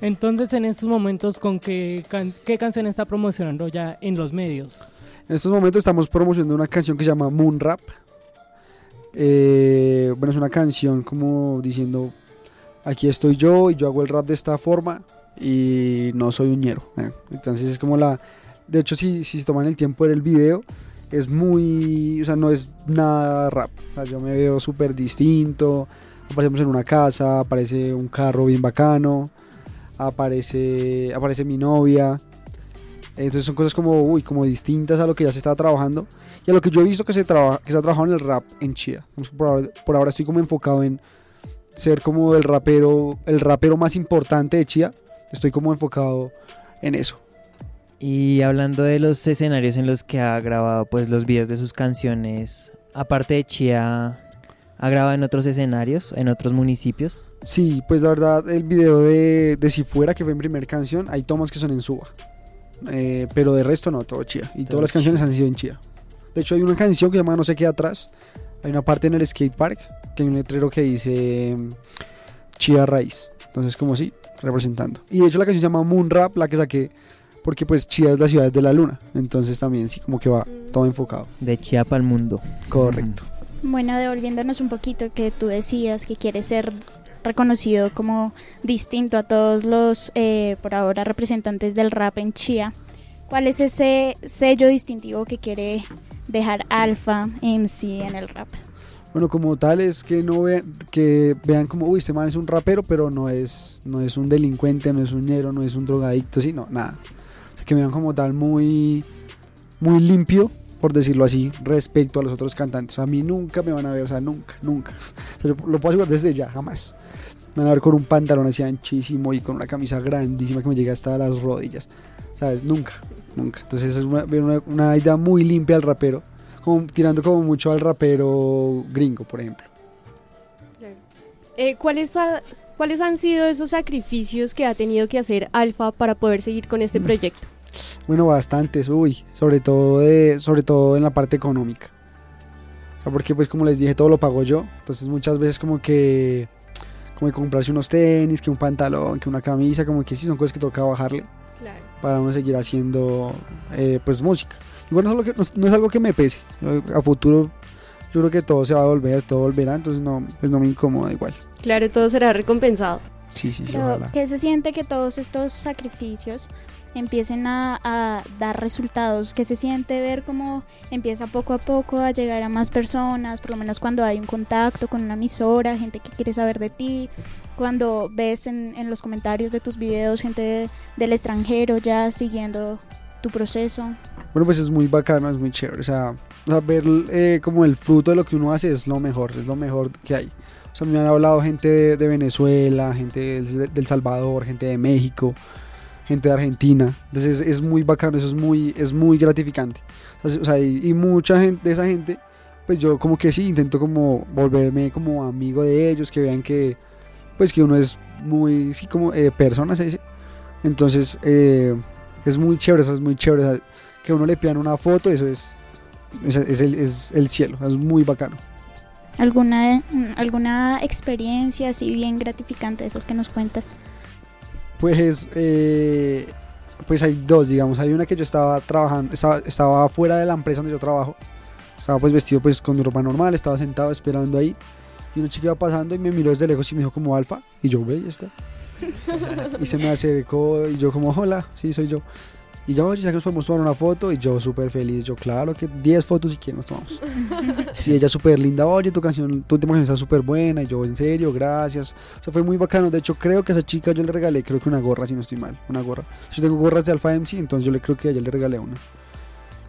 Entonces en estos momentos, ¿con qué, can- qué canción está promocionando ya en los medios? En estos momentos estamos promocionando una canción que se llama Moon Rap. Eh, bueno, es una canción como diciendo, aquí estoy yo y yo hago el rap de esta forma y no soy un ñero. eh. Entonces es como la... De hecho, si, si toman el tiempo de ver el video, es muy... O sea, no es nada rap. O sea, yo me veo súper distinto. Aparecemos en una casa, aparece un carro bien bacano, aparece, aparece mi novia. Entonces son cosas como, uy, como distintas a lo que ya se estaba trabajando y a lo que yo he visto que se, traba- que se ha trabajado en el rap en Chía. Por ahora, por ahora estoy como enfocado en ser como el rapero, el rapero más importante de Chía. Estoy como enfocado en eso. Y hablando de los escenarios en los que ha grabado pues los videos de sus canciones, aparte de Chía, ¿ha grabado en otros escenarios, en otros municipios? Sí, pues la verdad, el video de, de Si Fuera, que fue mi primer canción, hay tomas que son en Suba. Eh, pero de resto no, todo Chía. Y Todo todas las canciones han sido en Chía. De hecho, hay una canción que se llama No se queda atrás. Hay una parte en el skate park que hay un letrero que dice Chía Raíz. Entonces, como sí, representando. Y de hecho, la canción se llama Moon Rap, la que saqué, porque pues Chía es la ciudad de la luna. Entonces, también sí, como que va todo enfocado. De Chiapa al mundo. Correcto. Bueno, devolviéndonos un poquito que tú decías que quieres ser reconocido como distinto a todos los, eh, por ahora, representantes del rap en Chía. ¿Cuál es ese sello distintivo que quiere dejar Alpha MC en el rap? Bueno, como tal es que no vean, que vean como, uy, este man es un rapero, pero no es, no es un delincuente, no es un ñero, no es un drogadicto, sí, no, nada. O sea, que me vean como tal muy, muy limpio, por decirlo así, respecto a los otros cantantes. A mí nunca me van a ver, o sea, nunca, nunca. O sea, yo lo puedo asegurar desde ya, jamás. Me van a ver con un pantalón así anchísimo y con una camisa grandísima que me llega hasta las rodillas. ¿Sabes? Nunca, nunca. Entonces es una, una, una idea muy limpia al rapero, como, tirando como mucho al rapero gringo, por ejemplo. Eh, ¿cuáles, ha- ¿Cuáles han sido esos sacrificios que ha tenido que hacer Alfa para poder seguir con este proyecto? Bueno, bastantes, uy, sobre todo de, sobre todo en la parte económica. O sea, porque pues como les dije, todo lo pago yo. Entonces muchas veces como que como que comprarse unos tenis, que un pantalón, que una camisa, como que sí son cosas que toca bajarle Claro. para uno seguir haciendo eh, pues música. Bueno, no es, algo que, no es- no es algo que me pese. A futuro yo creo que todo se va a volver, todo volverá, entonces no, pues no me incomoda igual. Claro, todo será recompensado. Sí, sí, sí. ¿Qué se siente que todos estos sacrificios empiecen a, a dar resultados? ¿Qué se siente ver cómo empieza poco a poco a llegar a más personas? Por lo menos cuando hay un contacto con una emisora, gente que quiere saber de ti, cuando ves en, en los comentarios de tus videos gente de- del extranjero ya siguiendo tu proceso. Bueno, pues es muy bacano, es muy chévere. O sea, o sea, ver eh, como el fruto de lo que uno hace es lo mejor, es lo mejor que hay. O sea, me han hablado gente de, de Venezuela, gente del, Salvador, gente de México, gente de Argentina. Entonces es, es muy bacano, eso es muy, es muy gratificante. O sea, o sea, y, y mucha gente de esa gente, pues yo como que sí, intento como volverme como amigo de ellos, que vean que, pues que uno es muy, sí, como eh, persona, se dice. Entonces, eh, es muy chévere, eso es muy chévere. o sea, que uno le pidan una foto, eso es, es, es el, es el cielo, es muy bacano. ¿Alguna, alguna experiencia así bien gratificante de esas que nos cuentas? Pues, eh, pues hay dos, digamos. Hay una que yo estaba trabajando, estaba, estaba fuera de la empresa donde yo trabajo. Estaba pues vestido pues con mi ropa normal, estaba sentado esperando ahí. Y una chica iba pasando y me miró desde lejos y me dijo como alfa. Y yo, ve, ya está. y se me acercó y yo como, hola, sí, soy yo. Y yo, oye, ya que nos podemos tomar una foto. Y yo súper feliz, yo, claro que 10 fotos si quieren nos tomamos. y ella súper linda, oye, tu canción, tu última canción está súper buena. Y yo, en serio, gracias. O sea, fue muy bacano. De hecho, creo que a esa chica yo le regalé, creo que una gorra, si no estoy mal. Una gorra. Yo tengo gorras de Alpha MC, entonces yo le creo que a ella le regalé una.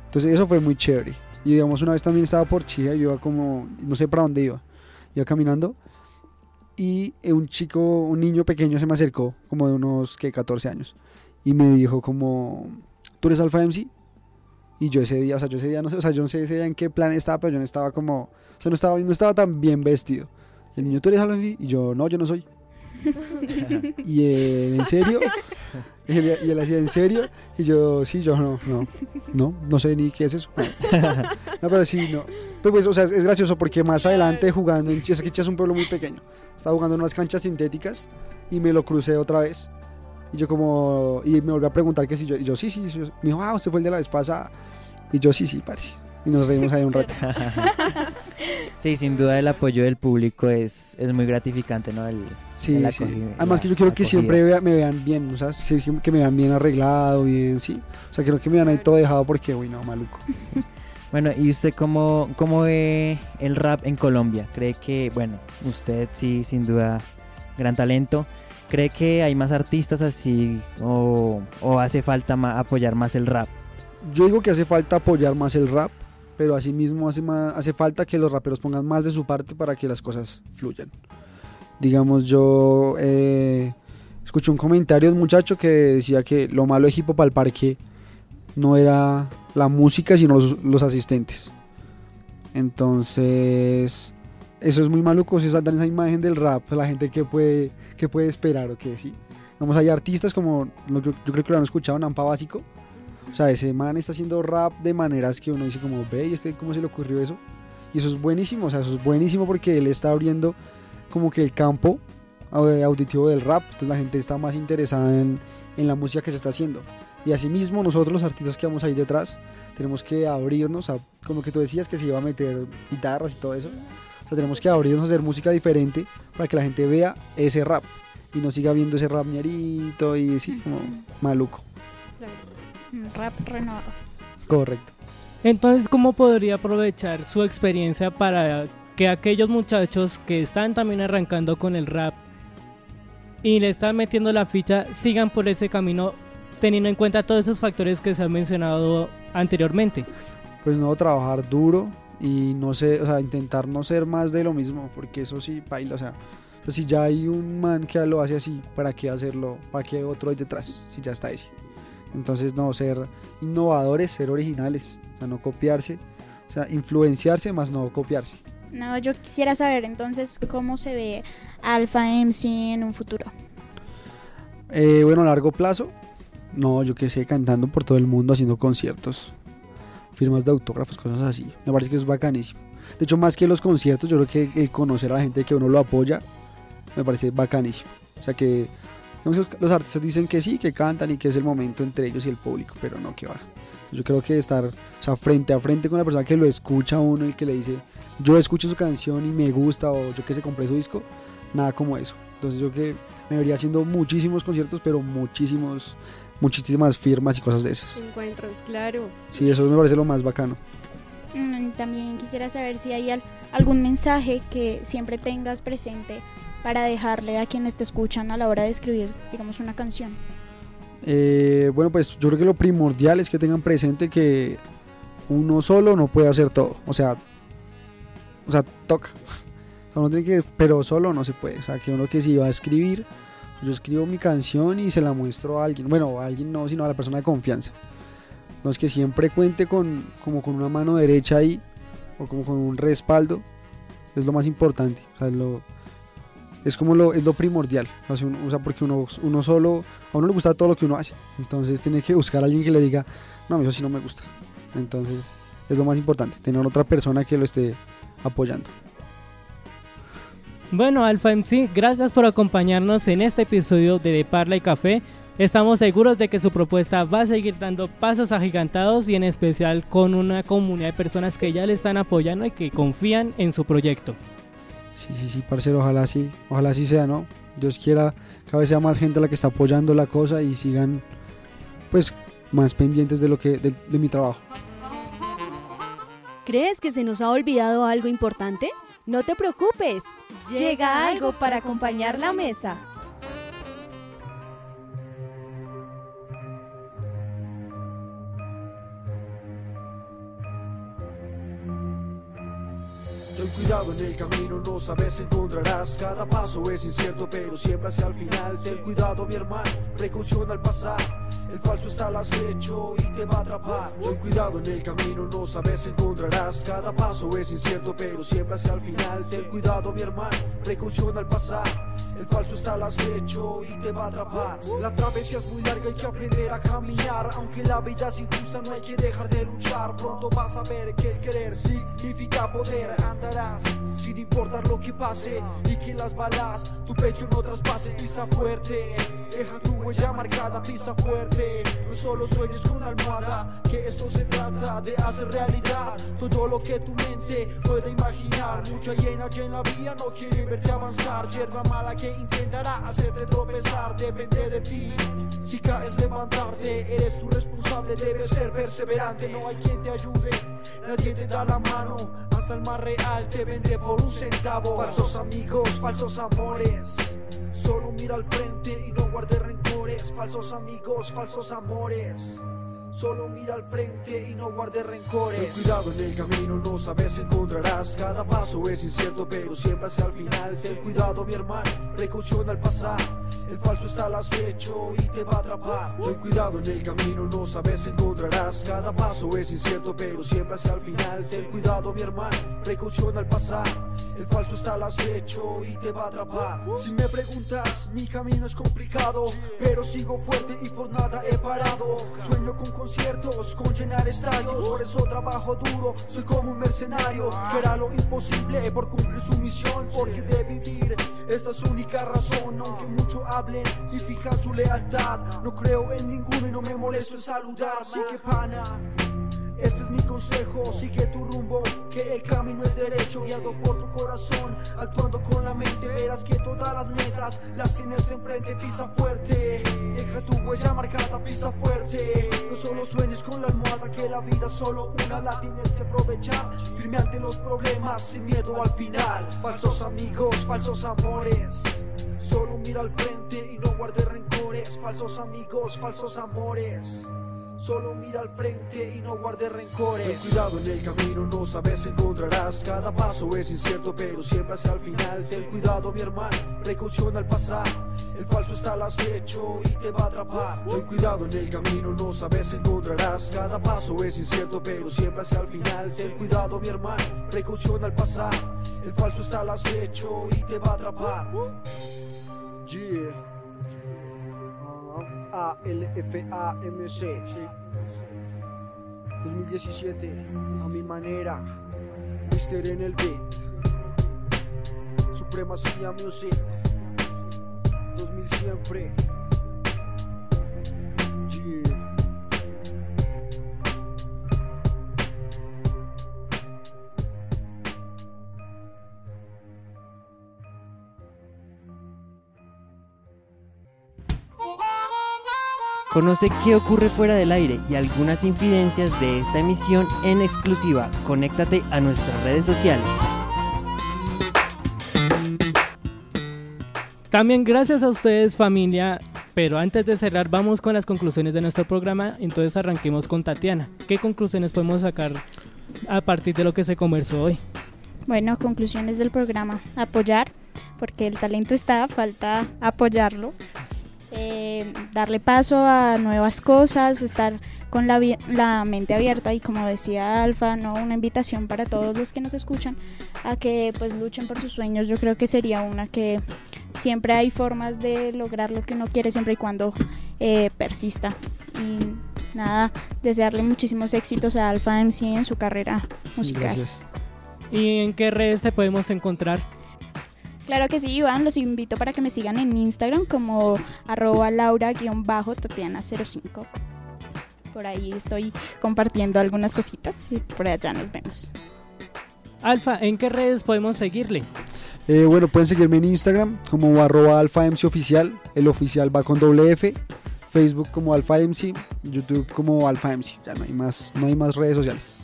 Entonces eso fue muy chévere. Y digamos, una vez también estaba por Chía yo iba como, no sé para dónde iba. Iba caminando. Y eh, un chico, un niño pequeño se me acercó, como de unos, que 14 años. Y me dijo como, ¿tú eres Alpha MC? Y yo ese día, o sea, yo ese día no sé, o sea, yo no sé ese día en qué plan estaba, pero yo no estaba como, o sea, no estaba, no estaba tan bien vestido. El niño, ¿tú eres Alpha MC? Y yo, no, yo no soy. y él, ¿en serio? Y él, y hacía, ¿en serio? Y yo, sí, yo no, no, no, no sé ni qué es eso. No, pero sí, no. Pero pues, o sea, es gracioso porque más adelante jugando en Chía, es un pueblo muy pequeño. Estaba jugando en unas canchas sintéticas y me lo crucé otra vez. Y yo como, y me volvió a preguntar que si yo, y yo sí, sí, sí. Me dijo, ah, usted fue el de la vez. Y yo sí, sí, parce. Y nos reímos ahí un rato. Sí, sin duda el apoyo del público es, es muy gratificante, ¿no? El, Sí, el sí. Además la que yo quiero que acogida. siempre vea- me vean bien, o sea, que, me vean bien arreglado, bien, sí. O sea, quiero que me vean ahí todo dejado porque, uy, no, maluco. Bueno, ¿y usted cómo, cómo ve el rap en Colombia? ¿Cree que, bueno, usted sí, sin duda, gran talento, ¿cree que hay más artistas así o, o hace falta ma- apoyar más el rap? Yo digo que hace falta apoyar más el rap, pero asimismo hace, ma- hace falta que los raperos pongan más de su parte para que las cosas fluyan. Digamos, yo eh, escuché un comentario de un muchacho que decía que lo malo de Hip Hop al Parque no era la música, sino los, los asistentes. Entonces, eso es muy maluco, si dan esa imagen del rap, la gente que puede, que puede esperar o que sí. Vamos, hay artistas como, yo creo que lo han escuchado, Nampa Básico, o sea, ese man está haciendo rap de maneras que uno dice como, ve, ¿y este cómo se le ocurrió eso? Y eso es buenísimo, o sea, eso es buenísimo porque él está abriendo como que el campo au- auditivo del rap. Entonces la gente está más interesada en, en la música que se está haciendo. Y asimismo nosotros los artistas que vamos ahí detrás tenemos que abrirnos a, como que tú decías que se iba a meter guitarras y todo eso. O sea, tenemos que abrirnos a hacer música diferente para que la gente vea ese rap y no siga viendo ese rap ñerito y así como maluco. Rap renovado. Correcto. Entonces, ¿cómo podría aprovechar su experiencia para que aquellos muchachos que están también arrancando con el rap y le están metiendo la ficha sigan por ese camino teniendo en cuenta todos esos factores que se han mencionado anteriormente? pues no trabajar duro y no sé, o sea, intentar no ser más de lo mismo, porque eso sí, sea, o sea, si ya hay un man que lo hace así, ¿para qué hacerlo? ¿Para qué otro hay detrás? Si ya está ese. Entonces, no, ser innovadores, ser originales, o sea, no copiarse, o sea, influenciarse más no copiarse. No, yo quisiera saber entonces cómo se ve Alpha MC en un futuro. Eh, bueno, a largo plazo, no, yo qué sé, cantando por todo el mundo, haciendo conciertos, firmas de autógrafos, cosas así. Me parece que es bacanísimo. De hecho, más que los conciertos, yo creo que el conocer a la gente que uno lo apoya, me parece bacanísimo. O sea que los- los artistas dicen que sí, que cantan y que es el momento entre ellos y el público, pero no, que va. Yo creo que estar o sea, frente a frente con la persona que lo escucha a uno, el que le dice, yo escucho su canción y me gusta, o yo que se compré su disco, nada como eso. Entonces yo que me vería haciendo muchísimos conciertos, pero muchísimos, muchísimas firmas y cosas de esas. Encuentros, claro. Sí, eso me parece lo más bacano. Mm, También quisiera saber si hay al- algún mensaje que siempre tengas presente para dejarle a quienes te escuchan a la hora de escribir, digamos, una canción. Eh, bueno, pues yo creo que lo primordial es que tengan presente que uno solo no puede hacer todo. O sea, o sea, toca. O sea, uno tiene que, pero solo no se puede. O sea, que uno que si va a escribir, yo escribo mi canción y se la muestro a alguien. Bueno, a alguien no, sino a la persona de confianza. Entonces que siempre cuente con, como con una mano derecha ahí, o como con un respaldo, es lo más importante. O sea, lo, es como lo, es lo primordial. O sea, porque uno, uno solo, a uno le gusta todo lo que uno hace. Entonces tiene que buscar a alguien que le diga, no, eso sí no me gusta. Entonces es lo más importante, tener otra persona que lo esté apoyando. Bueno, Alfa MC, gracias por acompañarnos en este episodio de De Parla y Café. Estamos seguros de que su propuesta va a seguir dando pasos agigantados y en especial con una comunidad de personas que ya le están apoyando y que confían en su proyecto. Sí, sí, sí, parcero, ojalá sí, ojalá sí sea, ¿no? Dios quiera, cada vez sea más gente la que está apoyando la cosa y sigan, pues, más pendientes de lo que, de, de mi trabajo. ¿Crees que se nos ha olvidado algo importante? No te preocupes. Llega algo para acompañar la mesa. Cuidado en el camino, no sabes encontrarás. Cada paso es incierto, pero siempre hacia el final. Ten cuidado, mi hermano, precaución al pasar. El falso está al acecho y te va a atrapar. Ten cuidado en el camino, no sabes encontrarás. Cada paso es incierto, pero siempre hacia el final. Ten cuidado, mi hermano, precaución al pasar. El falso está al acecho y te va a atrapar. La travesía es muy larga, hay que aprender a caminar. Aunque la vida es injusta, no hay que dejar de luchar. Pronto vas a ver que el querer significa poder. Andarás sin importar lo que pase y que las balas tu pecho no traspase. Pisa fuerte, deja tu huella marcada, pisa fuerte. No solo sueñes con almohada, que esto se trata de hacer realidad todo lo que tu mente puede imaginar. Mucha llena en la vía no quiere verte avanzar. Hierba mala que intentará hacerte tropezar, depende de ti. Si caes, levantarte, eres tu responsable, debes ser perseverante. No hay quien te ayude, nadie te da la mano. Hasta el más real te vende por un centavo. Falsos amigos, falsos amores. Solo mira al frente y no guarde rencores. Falsos amigos, falsos amores. Solo mira al frente y no guarde rencores. Ten cuidado en el camino, no sabes encontrarás. Cada paso es incierto, pero siempre hacia el final. Ten cuidado, mi hermano, precaución al pasar. El falso está al acecho y te va a atrapar. Ten cuidado en el camino, no sabes encontrarás. Cada paso es incierto, pero siempre hacia el final. Ten cuidado, mi hermano, precaución al pasar. El falso está al acecho y te va a atrapar. Si me preguntas, mi camino es complicado, pero sigo fuerte y por nada he parado. Sueño con conciertos, con llenar estadios, por eso trabajo duro. Soy como un mercenario que hará lo imposible por cumplir su misión, porque de vivir esta es su única razón. Aunque mucho hablen y fijan su lealtad, no creo en ninguno y no me molesto en saludar. Así que pana. Este es mi consejo, sigue tu rumbo, que el camino es derecho, guiado por tu corazón, actuando con la mente, verás que todas las metas las tienes enfrente, pisa fuerte, deja tu huella marcada, pisa fuerte, no solo sueñes con la almohada, que la vida solo una, la tienes que aprovechar, firme ante los problemas, sin miedo al final, falsos amigos, falsos amores. Solo mira al frente y no guarde rencores, falsos amigos, falsos amores. Solo mira al frente y no guarde rencores. Ten cuidado en el camino, no sabes encontrarás. Cada paso es incierto, pero siempre hacia el final. Ten cuidado, mi hermano, precaución al pasar. El falso está al acecho y te va a atrapar. Ten cuidado en el camino, no sabes encontrarás. Cada paso es incierto, pero siempre hacia el final. Ten cuidado, mi hermano, precaución al pasar. El falso está al acecho y te va a atrapar. Yeah. A-L-F-A-M-C 2017 a mi manera Mister en el beat Supremacía Music 2000 siempre Yeah. Conoce qué ocurre fuera del aire y algunas infidencias de esta emisión en exclusiva. Conéctate a nuestras redes sociales. También gracias a ustedes familia, pero antes de cerrar vamos con las conclusiones de nuestro programa, entonces arranquemos con Tatiana. ¿Qué conclusiones podemos sacar a partir de lo que se conversó hoy? Bueno, conclusiones del programa. Apoyar, porque el talento está, falta apoyarlo. Darle paso a nuevas cosas, estar con la, la mente abierta y como decía Alfa, ¿no? una invitación para todos los que nos escuchan a que pues luchen por sus sueños. Yo creo que sería una que siempre hay formas de lograr lo que uno quiere siempre y cuando eh, persista. Y nada, desearle muchísimos éxitos a Alfa MC en su carrera musical. ¿Y en qué redes te podemos encontrar? Claro que sí, Iván, los invito para que me sigan en Instagram como arroba laura-tatiana05. Por ahí estoy compartiendo algunas cositas y por allá nos vemos. Alfa, ¿en qué redes podemos seguirle? Eh, bueno, pueden seguirme en Instagram como arroba alfamcoficial. El oficial va con doble F. Facebook como alfamc. YouTube como alfamc. Ya no hay más, no hay más redes sociales.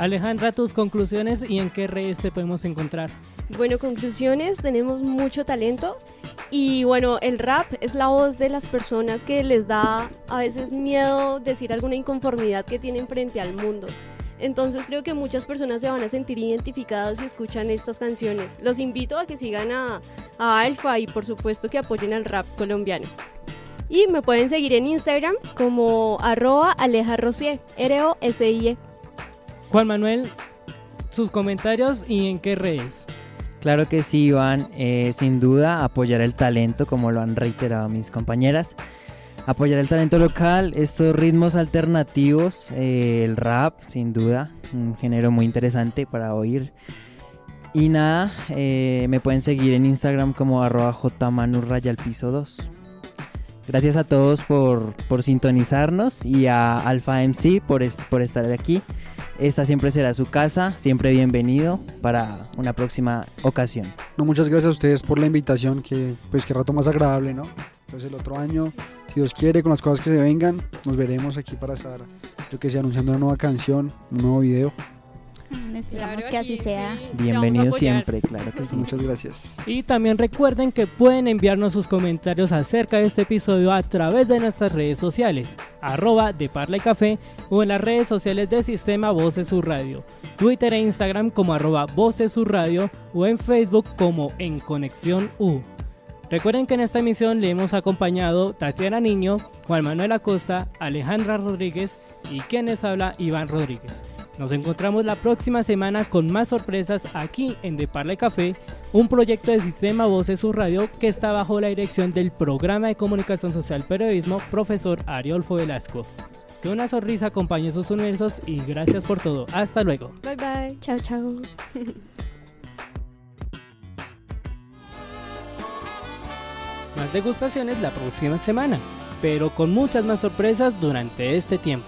Alejandra, tus conclusiones y en qué redes te podemos encontrar. Bueno, conclusiones, tenemos mucho talento y bueno, el rap es la voz de las personas que les da a veces miedo decir alguna inconformidad que tienen frente al mundo. Entonces creo que muchas personas se van a sentir identificadas si escuchan estas canciones. Los invito a que sigan a, a Alfa y por supuesto que apoyen al rap colombiano. Y me pueden seguir en Instagram como arroba alejarrosier, R-O-S-I-E. Juan Manuel, sus comentarios y en qué redes. Claro que sí, Iván. Eh, sin duda, apoyar el talento, como lo han reiterado mis compañeras. Apoyar el talento local, estos ritmos alternativos, eh, el rap, sin duda, un género muy interesante para oír. Y nada, eh, me pueden seguir en Instagram como arroba piso 2. Gracias a todos por, por sintonizarnos y a Alpha MC por, por estar aquí. Esta siempre será su casa, siempre bienvenido para una próxima ocasión. No, muchas gracias a ustedes por la invitación, que pues que rato más agradable, ¿no? Entonces el otro año, si Dios quiere, con las cosas que se vengan, nos veremos aquí para estar, yo que sé, anunciando una nueva canción, un nuevo video. Esperamos Claro, que así sea. sí. Bienvenido siempre, claro que sí. Muchas gracias. Y también recuerden que pueden enviarnos sus comentarios acerca de este episodio a través de nuestras redes sociales, arroba de Parla y Café o en las redes sociales de Sistema Voces Sur Radio, Twitter e Instagram como arroba Voces Sur Radio o en Facebook como En Conexión U. Recuerden que en esta emisión le hemos acompañado Tatiana Niño, Juan Manuel Acosta, Alejandra Rodríguez y quien les habla Iván Rodríguez. Nos encontramos la próxima semana con más sorpresas aquí en De Parla y Café, un proyecto de Sistema Voces Sur Radio que está bajo la dirección del Programa de Comunicación Social Periodismo profesor Ariolfo Velasco. Que una sonrisa acompañe sus universos y gracias por todo. Hasta luego. Bye bye. Chao, chao. Más degustaciones la próxima semana, pero con muchas más sorpresas durante este tiempo.